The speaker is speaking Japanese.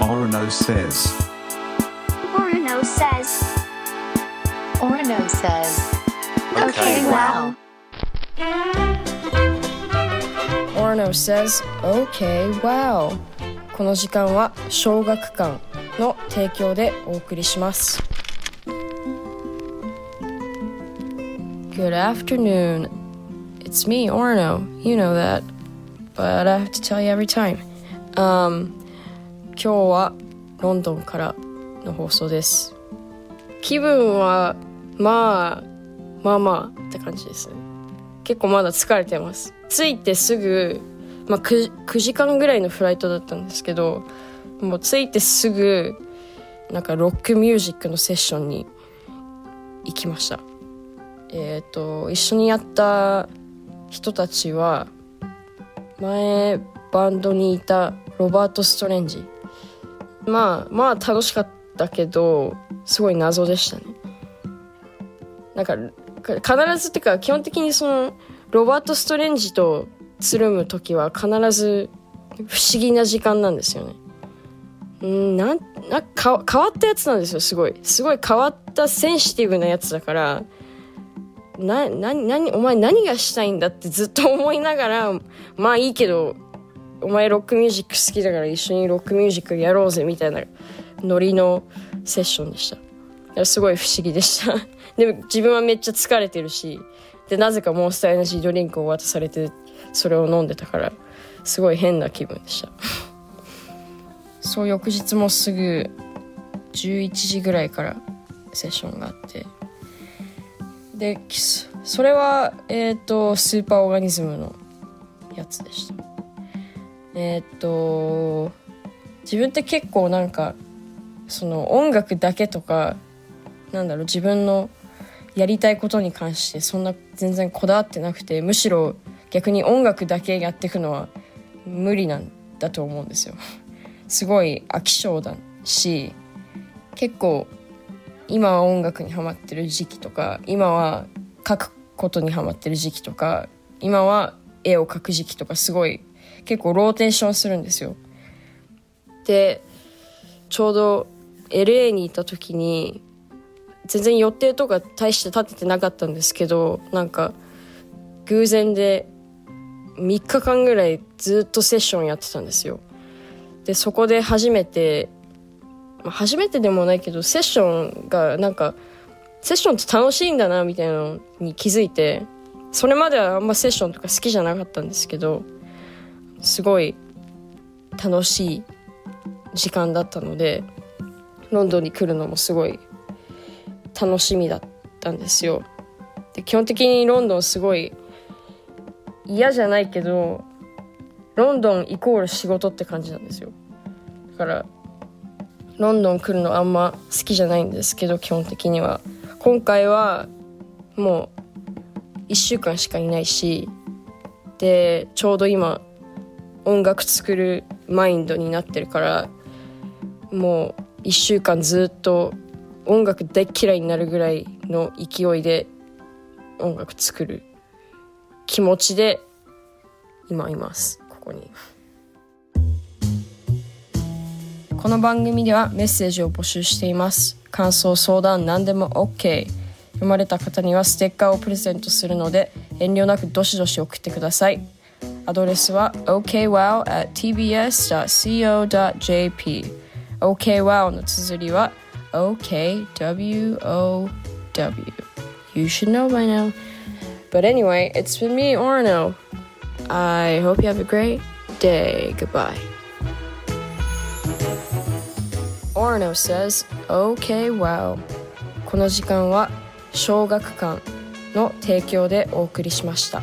Orono says. Orono says. Orono says. Okay, wow. Orno says, OK, wow. この時間は小学館の提供でお送りします。Good afternoon. It's me, Orno. You know that. But I have to tell you every time. Um, 今日はロンドンからの放送です。気分はまあまあまあって感じですね。結構まだ疲れてます着いてすぐ、まあ、9, 9時間ぐらいのフライトだったんですけどもう着いてすぐなんかロックミュージックのセッションに行きましたえっ、と一緒にやった人たちは前バンドにいたロバート・ストレンジまあまあ楽しかったけどすごい謎でしたねなんか必ずっていうか基本的にそのロバート・ストレンジとつるむ時は必ず不思議な時間なんですよね。うんなんなか変わったやつなんですよすごいすごい変わったセンシティブなやつだからなな何お前何がしたいんだってずっと思いながらまあいいけどお前ロックミュージック好きだから一緒にロックミュージックやろうぜみたいなノリのセッションでした。すごい不思議でした。でも自分はめっちゃ疲れてるしでなぜかモンスターエナジードリンクを渡されてそれを飲んでたからすごい変な気分でした。そう翌日もすぐ11時ぐらいからセッションがあってでそれはえっ、とスーパーオーガニズムのやつでした。えっ、と自分って結構なんかその音楽だけとかなんだろう自分のやりたいことに関してそんな全然こだわってなくてむしろ逆に音楽だけやっていくのは無理なんだと思うんですよ。すごい飽き性だし結構今は音楽にハマってる時期とか今は書くことにハマってる時期とか今は絵を描く時期とかすごい結構ローテーションするんですよ。でちょうど LA にいた時に全然予定とか大して立ててなかったんですけどなんか偶然で3日間ぐらいずっとセッションやってたんですよでそこで初めて、ま、初めてでもないけどセッションがなんかセッションって楽しいんだなみたいなのに気づいてそれまではあんまセッションとか好きじゃなかったんですけどすごい楽しい時間だったのでロンドンに来るのもすごい楽しみだったんですよ。で基本的にロンドンすごい嫌じゃないけどロンドンイコール仕事って感じなんですよ。だからロンドン来るのあんま好きじゃないんですけど基本的には。今回はもう1週間しかいないしでちょうど今音楽作るマインドになってるからもう1週間ずっと音楽大嫌いになるぐらいの勢いで音楽作る気持ちで今います。ここに。この番組ではメッセージを募集しています。感想相談何でも OK 読まれた方にはステッカーをプレゼントするので遠慮なくどしどし送ってください。アドレスは okwow at tbs.co.jp okwow の綴りは OKWOW. You should know by now. But anyway, it's been me, Orno. I hope you have a great day. Goodbye. Orno says, OK, wow. この時間は小学館の提供でお送りしました。